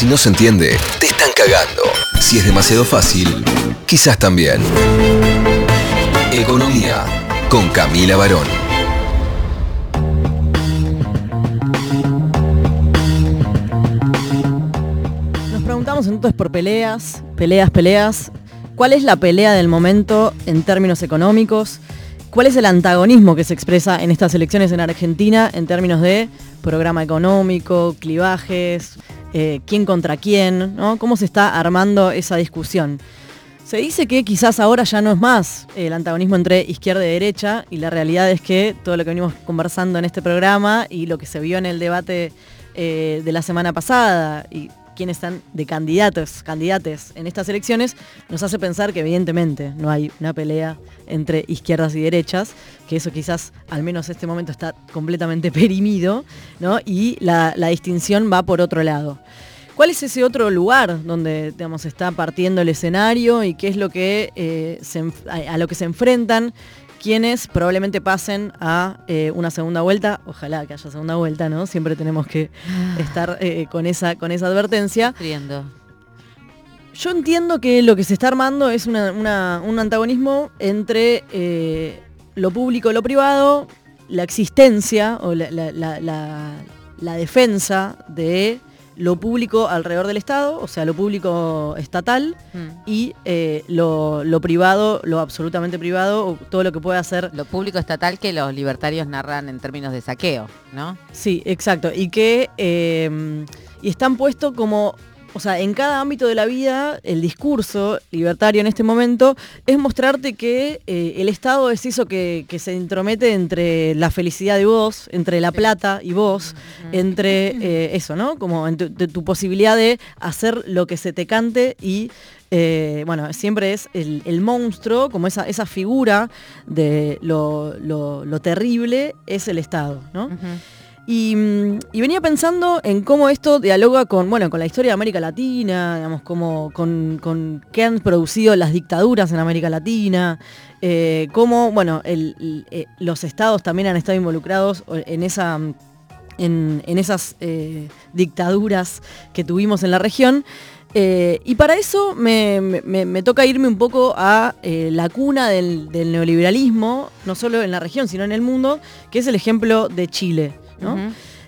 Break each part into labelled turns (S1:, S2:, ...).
S1: Si no se entiende, te están cagando. Si es demasiado fácil, quizás también. Economía con Camila Barón.
S2: Nos preguntamos entonces por peleas, peleas, peleas. ¿Cuál es la pelea del momento en términos económicos? ¿Cuál es el antagonismo que se expresa en estas elecciones en Argentina en términos de programa económico, clivajes, eh, quién contra quién, ¿no? ¿Cómo se está armando esa discusión? Se dice que quizás ahora ya no es más el antagonismo entre izquierda y derecha y la realidad es que todo lo que venimos conversando en este programa y lo que se vio en el debate eh, de la semana pasada y quienes están de candidatos, candidates en estas elecciones, nos hace pensar que evidentemente no hay una pelea entre izquierdas y derechas, que eso quizás al menos en este momento está completamente perimido, ¿no? Y la, distinción va por otro lado. ¿Cuál es ese otro lugar donde digamos, está partiendo el escenario y qué es lo que, eh, a lo que se enfrentan quienes probablemente pasen a eh, una segunda vuelta? Ojalá que haya segunda vuelta, ¿no? Siempre tenemos que estar eh, con, esa, con esa advertencia.
S3: Sufriendo.
S2: Yo entiendo que lo que se está armando es una- una- un antagonismo entre eh, lo público y lo privado, la existencia o la- la- la defensa de lo público alrededor del Estado, o sea, lo público estatal,
S3: Mm.
S2: y eh, lo, lo privado, lo absolutamente privado, o todo lo que pueda hacer
S3: Lo público estatal que los libertarios narran en términos de saqueo, ¿no?
S2: Sí, exacto. Y que eh, y están puestos como, o sea, en cada ámbito de la vida, el discurso libertario en este momento es mostrarte que eh, el Estado es eso que, que se intromete entre la felicidad de vos, entre la plata y vos, entre eh, eso, ¿no? Como en tu, de tu posibilidad de hacer lo que se te cante y eh, bueno, siempre es el, el monstruo, como esa, esa figura de lo, lo- lo terrible, es el Estado, ¿no? Y, mm, y venía pensando en cómo esto dialoga con, bueno, con la historia de América Latina, digamos, como con, qué han producido las dictaduras en América Latina, eh, cómo, bueno, eh, los estados también han estado involucrados mm, en, esas eh, dictaduras que tuvimos en la región. Y para eso me, toca irme un poco a la cuna del neoliberalismo, no solo en la región, sino en el mundo, que es el ejemplo de Chile.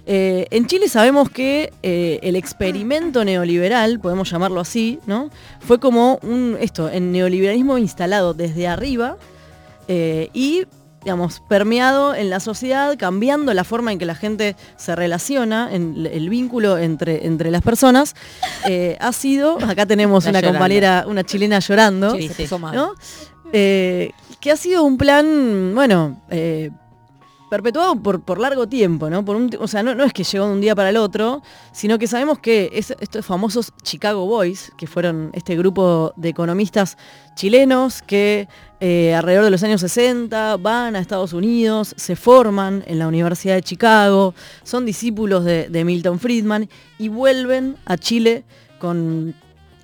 S2: Eh, en Chile sabemos que eh, el experimento neoliberal, podemos llamarlo así, ¿no? Fue como un, esto, el neoliberalismo instalado desde arriba eh, y, digamos, permeado en la sociedad, cambiando la forma en que la gente se relaciona, en el vínculo entre, entre las personas, eh, ha sido, acá tenemos
S3: Está
S2: una
S3: llorando.
S2: compañera, una chilena llorando. Eh, que ha sido un plan, bueno, eh, perpetuado por, por largo tiempo, ¿no? O sea, no, no es que llegó de un día para el otro, sino que sabemos que es- estos famosos Chicago Boys, que fueron este grupo de economistas chilenos que eh, alrededor de los años 60 van a Estados Unidos, se forman en la Universidad de Chicago, son discípulos de, Milton Friedman y vuelven a Chile con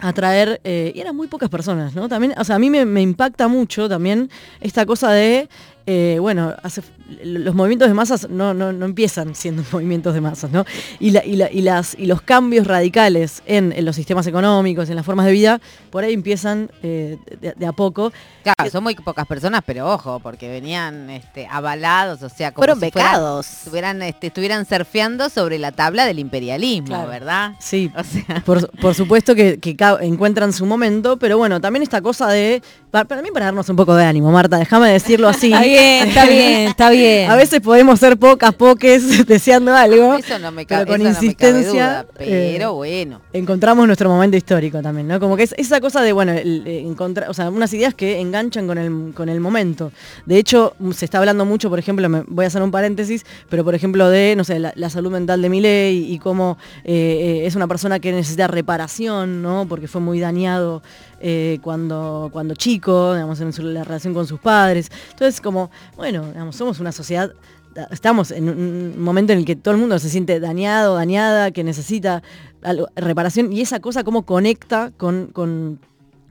S2: a traer, eh, y eran muy pocas personas, ¿no? También, o sea, a mí me, me impacta mucho también esta cosa de, eh, bueno, hace- los movimientos de masas no, no, no empiezan siendo movimientos de masas, ¿no? Y, la- y, la- y las, y los cambios radicales en, en los sistemas económicos, en las formas de vida, por ahí empiezan eh, de, de a poco.
S3: Claro, son muy pocas personas, pero ojo, porque venían este, avalados, o sea, como
S4: Fueron
S3: si fueran-
S4: becados.
S3: estuvieran, este, estuvieran surfeando sobre la tabla del imperialismo,
S4: Claro.
S3: ¿verdad?
S2: Sí,
S3: O sea,
S2: Por, por supuesto que, encuentran su momento, pero bueno, también esta cosa de, pa- para, mí para darnos un poco de ánimo, Marta, déjame decirlo así.
S4: Está bien, está bien, está bien.
S2: A veces podemos ser pocas, poques, deseando algo.
S3: eso no me,
S2: pero
S3: cabe,
S2: con
S3: eso no me cabe
S2: insistencia,
S3: duda, pero
S2: eh,
S3: bueno.
S2: encontramos nuestro momento histórico también, ¿no? Como que es esa cosa de, bueno, el- eh, encontrar, o sea, unas ideas que enganchan con el, con el momento. De hecho, mm, se está hablando mucho, por ejemplo, me, voy a hacer un paréntesis, pero por ejemplo de, no sé, la, la salud mental de Milei y cómo eh, eh, es una persona que necesita reparación, ¿no? Porque fue muy dañado eh, cuando, cuando chico, digamos, en la relación con sus padres. Entonces, como, bueno, digamos, somos una sociedad estamos en un momento en el que todo el mundo se siente dañado, dañada, que necesita reparación y esa cosa cómo conecta con, con-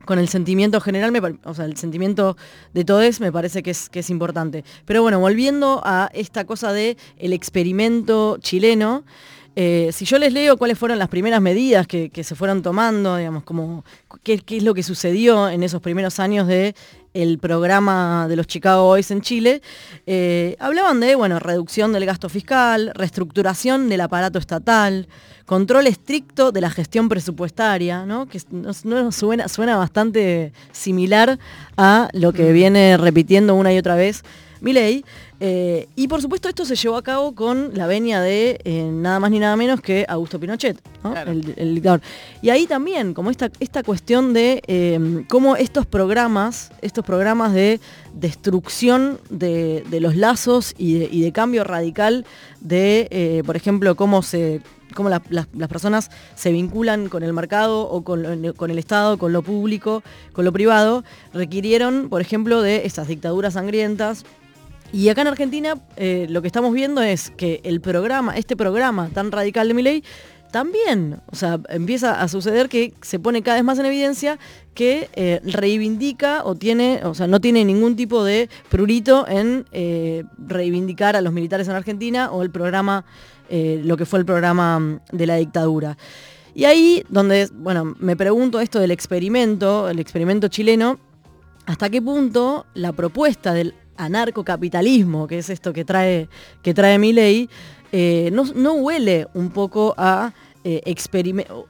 S2: con el sentimiento general, o sea, el sentimiento de todos me parece que es, que es importante. Pero bueno, volviendo a esta cosa de experimento chileno, Eh, si yo les leo cuáles fueron las primeras medidas que, que se fueron tomando, digamos, como qué, qué, es lo que sucedió en esos primeros años de el programa de los Chicago Boys en Chile, eh, hablaban de, bueno, reducción del gasto fiscal, reestructuración del aparato estatal, control estricto de la gestión presupuestaria, ¿no? que no, suena, suena bastante similar a lo que viene repitiendo una y otra vez Milei. Eh, y por supuesto esto se llevó a cabo con la venia de eh, nada más ni nada menos que Augusto Pinochet, el, dictador. Y ahí también, como esta, esta cuestión de eh, cómo estos programas, estos programas de destrucción de, los lazos y de, cambio radical de, por ejemplo, cómo se cómo las personas se vinculan con el mercado o con, con, el Estado, con lo público, con lo privado, requirieron, por ejemplo, de esas dictaduras sangrientas y acá en Argentina eh, lo que estamos viendo es que el programa, este programa tan radical de mi también, o sea, empieza a suceder que se pone cada vez más en evidencia que eh, reivindica o tiene, o sea, no tiene ningún tipo de prurito en eh, reivindicar a los militares en Argentina o el programa, lo que fue el programa de la dictadura. Y ahí donde, bueno, me pregunto esto del experimento, el experimento chileno, hasta qué punto la propuesta del anarcocapitalismo, que es esto que trae, que trae mi ley, eh, no, huele un poco a eh,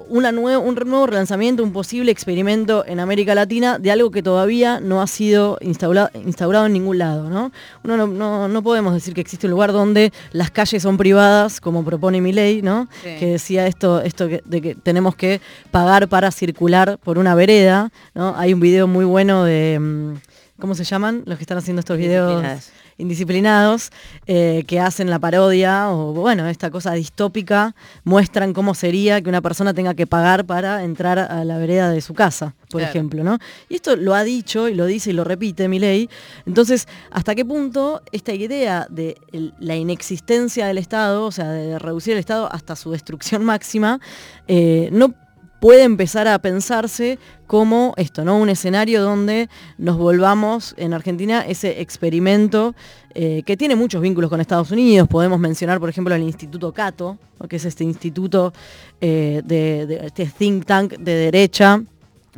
S2: una un nuevo relanzamiento, un posible experimento en América Latina de algo que todavía no ha sido instaurado, instaurado en ningún lado. ¿no? Uno no, podemos decir que existe un lugar donde las calles son privadas, como propone mi ley, ¿no? que decía esto, esto de que tenemos que pagar para circular por una vereda. ¿no? Hay un video muy bueno de... ¿cómo se llaman? Los que están haciendo estos videos indisciplinados, eh, que hacen la parodia o, bueno, esta cosa distópica, muestran cómo sería que una persona tenga que pagar para entrar a la vereda de su casa, por ejemplo, ¿no? Y esto lo ha dicho y lo dice y lo repite mi ley. Entonces, ¿hasta qué punto esta idea de la inexistencia del Estado, o sea, de reducir el Estado hasta su destrucción máxima, eh, no puede empezar a pensarse como esto, ¿no? Un escenario donde nos volvamos en Argentina ese experimento eh, que tiene muchos vínculos con Estados Unidos. Podemos mencionar, por ejemplo, el Instituto Cato, que es este instituto eh, de, este think tank de derecha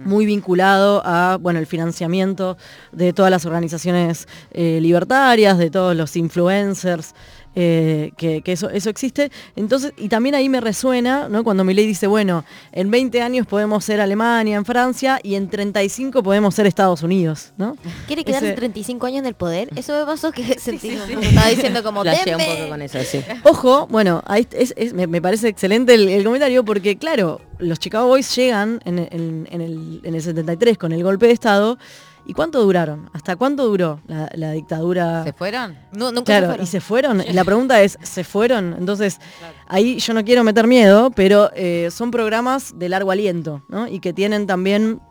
S2: muy vinculado a bueno, el financiamiento de todas las organizaciones eh, libertarias, de todos los influencers eh, que, eso, eso existe. Entonces, y también ahí me resuena, ¿no? Cuando mi ley dice, bueno, en 20 años podemos ser Alemania, en Francia, y en 35 podemos ser Estados Unidos, ¿no?
S5: ¿Quiere quedarse 35 años en el poder? Eso me pasó que sentí, estaba diciendo como, un poco con eso,
S2: sí. Ojo, bueno, ahí me, parece excelente el, comentario porque, claro, los Chicago Boys llegan en, en, el, en el 73 con el golpe de Estado ¿Y cuánto duraron? ¿Hasta cuánto duró la, dictadura?
S3: ¿Se fueron?
S2: No, nunca claro, se fueron. y se fueron. La pregunta es, ¿se fueron? Entonces, ahí yo no quiero meter miedo, pero eh, son programas de largo aliento, ¿no? Y que tienen también,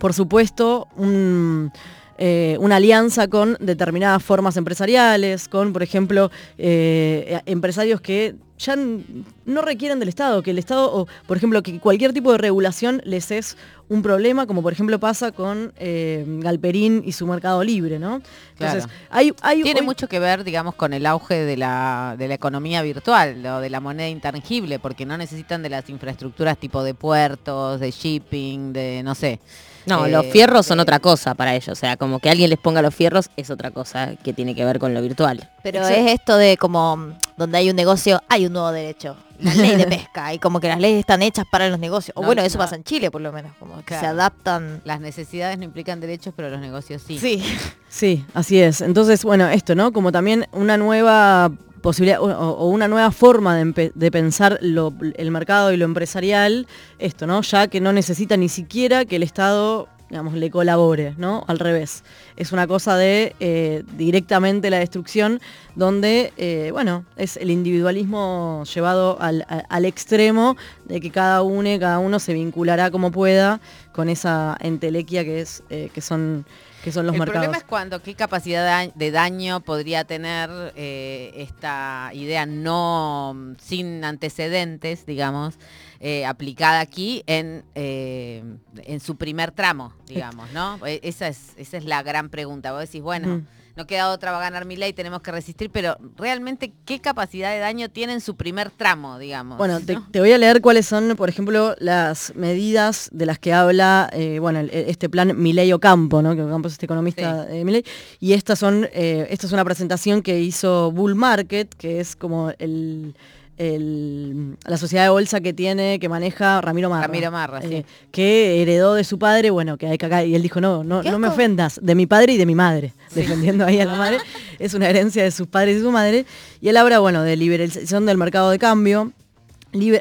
S2: por supuesto, un... Eh, una alianza con determinadas formas empresariales, con, por ejemplo, eh, empresarios que ya no requieren del Estado, que el Estado, o por ejemplo, que cualquier tipo de regulación les es un problema, como por ejemplo pasa con eh, Galperín y su mercado libre, ¿no?
S3: Entonces, hay, Tiene mucho que ver, digamos, con el auge de la, de la economía virtual o de la moneda intangible, porque no necesitan de las infraestructuras tipo de puertos, de shipping, de no sé.
S4: No, los eh, fierros son otra cosa para ellos. O sea, como que alguien les ponga los fierros es otra cosa que tiene que ver con lo virtual.
S5: Pero es esto de como donde hay un negocio, hay un nuevo derecho. La ley de pesca. Y como que las leyes están hechas para los negocios. O bueno, eso pasa en Chile por lo menos. Como que se adaptan.
S3: Las necesidades no implican derechos, pero los negocios sí.
S2: Sí. Sí, así es. Entonces, bueno, esto, ¿no? Como también una nueva posibilidad o, una nueva forma de, pensar el mercado y lo empresarial, esto, ¿no? Ya que no necesita ni siquiera que el Estado digamos, le colabore, ¿no? Al revés. Es una cosa de eh, directamente la destrucción, donde, eh, bueno, es el individualismo llevado al, extremo de que cada uno, cada uno se vinculará como pueda con esa entelequia que es, eh, que son que son los mercados.
S3: El problema es cuando qué capacidad de daño podría tener esta idea no sin antecedentes, digamos, eh, aplicada aquí en, eh, en su primer tramo, digamos, ¿no? E, esa es, esa es la gran pregunta. Vos decís, bueno, no queda otra, va a ganar mi ley, tenemos que resistir, pero realmente qué capacidad de daño tiene en su primer tramo, digamos.
S2: Bueno, te, voy a leer cuáles son, por ejemplo, las medidas de las que habla, eh, bueno, este plan Milei Ocampo, ¿no? Que Ocampo es este economista de Milei, y estas son, eh, esta es una presentación que hizo Bull Market, que es como el la sociedad de bolsa que tiene, que maneja Ramiro Marra.
S3: Ramiro Marra,
S2: eh, que heredó de su padre, bueno, que hay que acá, y él dijo, no, no, no me ofendas, de mi padre y de mi madre, defendiendo ahí a la madre. Es una herencia de sus padres y su madre. Y él habla, bueno, de liberalización del mercado de cambio,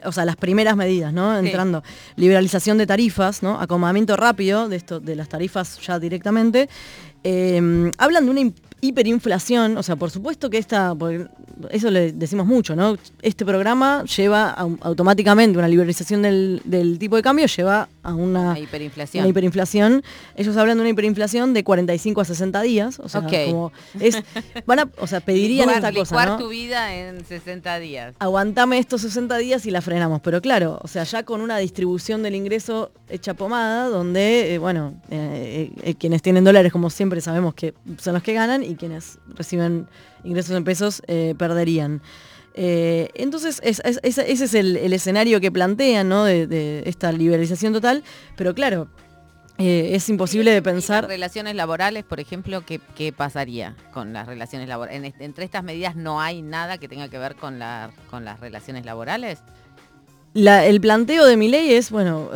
S2: o sea, las primeras medidas, ¿no? Entrando, liberalización de tarifas, ¿no? Acomodamiento rápido de esto, de las tarifas ya directamente. Eh, hablan de una hiperinflación, o sea, por supuesto que esta, eso le decimos mucho, ¿no? Este programa lleva automáticamente una liberalización del, tipo de cambio, lleva a una,
S3: hiperinflación.
S2: hiperinflación. Ellos hablan de una hiperinflación de 45 a 60 días, o sea, como es, van a, o sea, pedirían esta cosa, ¿no?
S3: tu vida en 60 días.
S2: Aguantame estos 60 días y la frenamos, pero claro, o sea, ya con una distribución del ingreso hecha pomada, donde, eh, bueno, eh, eh, quienes tienen dólares, como siempre sabemos que son los que ganan, y quienes reciben ingresos en pesos perderían. Eh, entonces, ese es el, escenario que plantean, ¿no? De, esta liberalización total, pero claro, eh, es imposible de pensar...
S3: relaciones laborales, por ejemplo, ¿qué, pasaría con las relaciones laborales? ¿Entre estas medidas no hay nada que tenga que ver con, con las relaciones laborales?
S2: El planteo de mi ley es, bueno,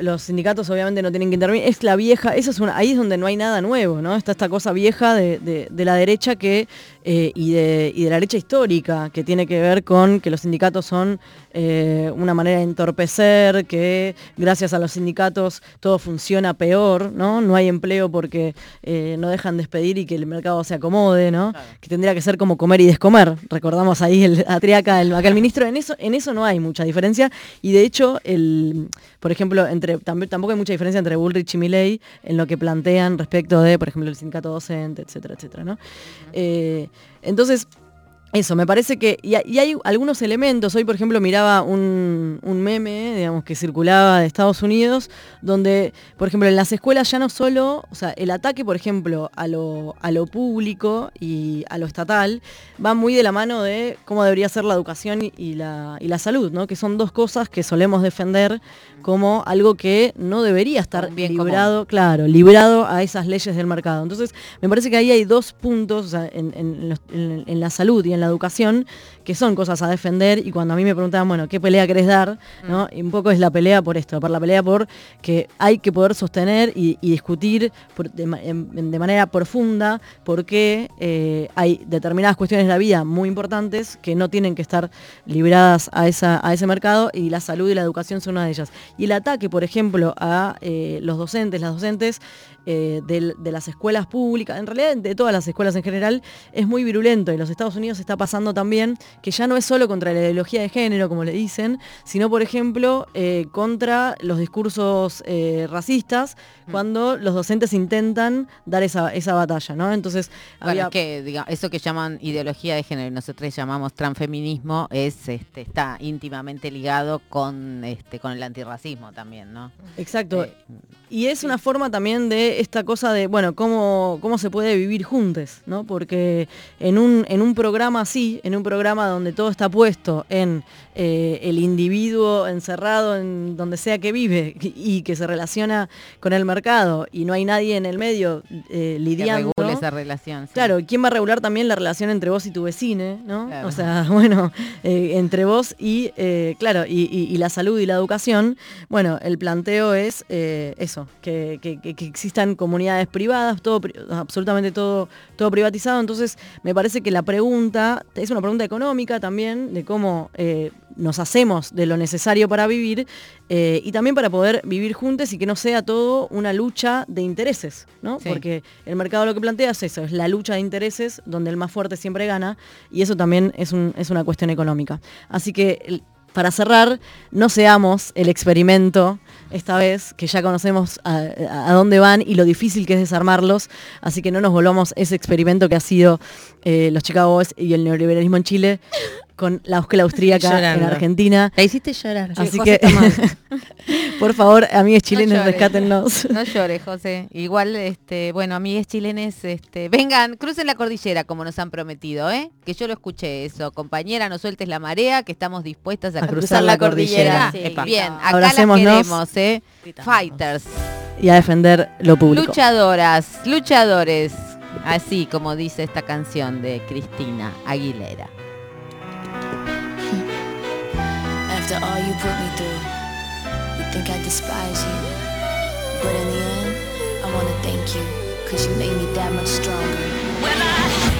S2: los sindicatos obviamente no tienen que intervenir, es la vieja, eso es una, ahí es donde no hay nada nuevo, ¿no? Está esta cosa vieja de, la derecha que, eh, y, de, y, de, la derecha histórica, que tiene que ver con que los sindicatos son eh, una manera de entorpecer, que gracias a los sindicatos todo funciona peor, ¿no? No hay empleo porque eh, no dejan despedir y que el mercado se acomode, ¿no? Que tendría que ser como comer y descomer. Recordamos ahí el atriaca, el, acá el ministro, en eso, en eso no hay mucha diferencia y de hecho, el, por ejemplo, entre, tampoco hay mucha diferencia entre Bullrich y Milley en lo que plantean respecto de, por ejemplo, el sindicato docente, etcétera, etcétera. ¿no? Eh, entonces, eso, me parece que, y, hay algunos elementos, hoy por ejemplo miraba un, meme, digamos, que circulaba de Estados Unidos, donde, por ejemplo, en las escuelas ya no solo, o sea, el ataque, por ejemplo, a lo, a lo público y a lo estatal, va muy de la mano de cómo debería ser la educación y, la, y la salud, ¿no? Que son dos cosas que solemos defender como algo que no debería estar bien librado, claro, librado a esas leyes del mercado. Entonces, me parece que ahí hay dos puntos, en, en la salud y en la educación, que son cosas a defender y cuando a mí me preguntaban, bueno, ¿qué pelea querés dar? ¿no? Y un poco es la pelea por esto, por la pelea por que hay que poder sostener y, discutir de, manera profunda por qué eh, hay determinadas cuestiones de la vida muy importantes que no tienen que estar libradas a, esa, a ese mercado y la salud y la educación son una de ellas. Y el ataque, por ejemplo, a eh, los docentes, las docentes, eh, de, las escuelas públicas, en realidad de todas las escuelas en general, es muy virulento y en los Estados Unidos está pasando también que ya no es solo contra la ideología de género, como le dicen, sino, por ejemplo, eh, contra los discursos eh, racistas, mm. cuando los docentes intentan dar esa, batalla, ¿no? Entonces,
S3: que eso que llaman ideología de género, nosotros llamamos transfeminismo, es, este, está íntimamente ligado con, este, con el antirracismo también, ¿no?
S2: Exacto. y es una forma también de esta cosa de, bueno, cómo, cómo se puede vivir juntos, ¿no? Porque en un, en un programa así, en un programa donde todo está puesto en eh, el individuo encerrado en donde sea que vive y que se relaciona con el mercado y no hay nadie en el medio eh, lidiando.
S3: Esa relación.
S2: Claro, ¿quién va a regular también la relación entre vos y tu vecine, ¿no? O sea, bueno, eh, entre vos y, claro, y, la salud y la educación. Bueno, el planteo es eso, que, que, que existan comunidades privadas, todo, absolutamente todo, todo privatizado. Entonces, me parece que la pregunta es una pregunta económica también, de cómo eh, nos hacemos de lo necesario para vivir eh, y también para poder vivir juntos y que no sea todo una lucha de intereses, ¿no? Porque el mercado lo que plantea es eso, es la lucha de intereses donde el más fuerte siempre gana y eso también es, es una cuestión económica. Así que para cerrar, no seamos el experimento esta vez, que ya conocemos a, dónde van y lo difícil que es desarmarlos, así que no nos volvamos ese experimento que ha sido eh, los Chicago Boys y el neoliberalismo en Chile, con la escuela austríaca en Argentina.
S4: La hiciste llorar.
S2: Así que, por favor, amigos chilenos, no rescátennos.
S3: No llores, José. Igual, este, bueno, amigues chilenes, este, vengan, crucen la cordillera como nos han prometido, ¿eh? Que yo lo escuché eso. Compañera, no sueltes la marea, que estamos dispuestas a, cruzar, la cordillera. Bien, acá las queremos, ¿eh? Fighters.
S2: Y a defender lo público.
S3: Luchadoras, luchadores. Así como dice esta canción de Cristina Aguilera. After all you put me through, you think I despise you. But in the end, I wanna thank you, cause you made me that much stronger. When I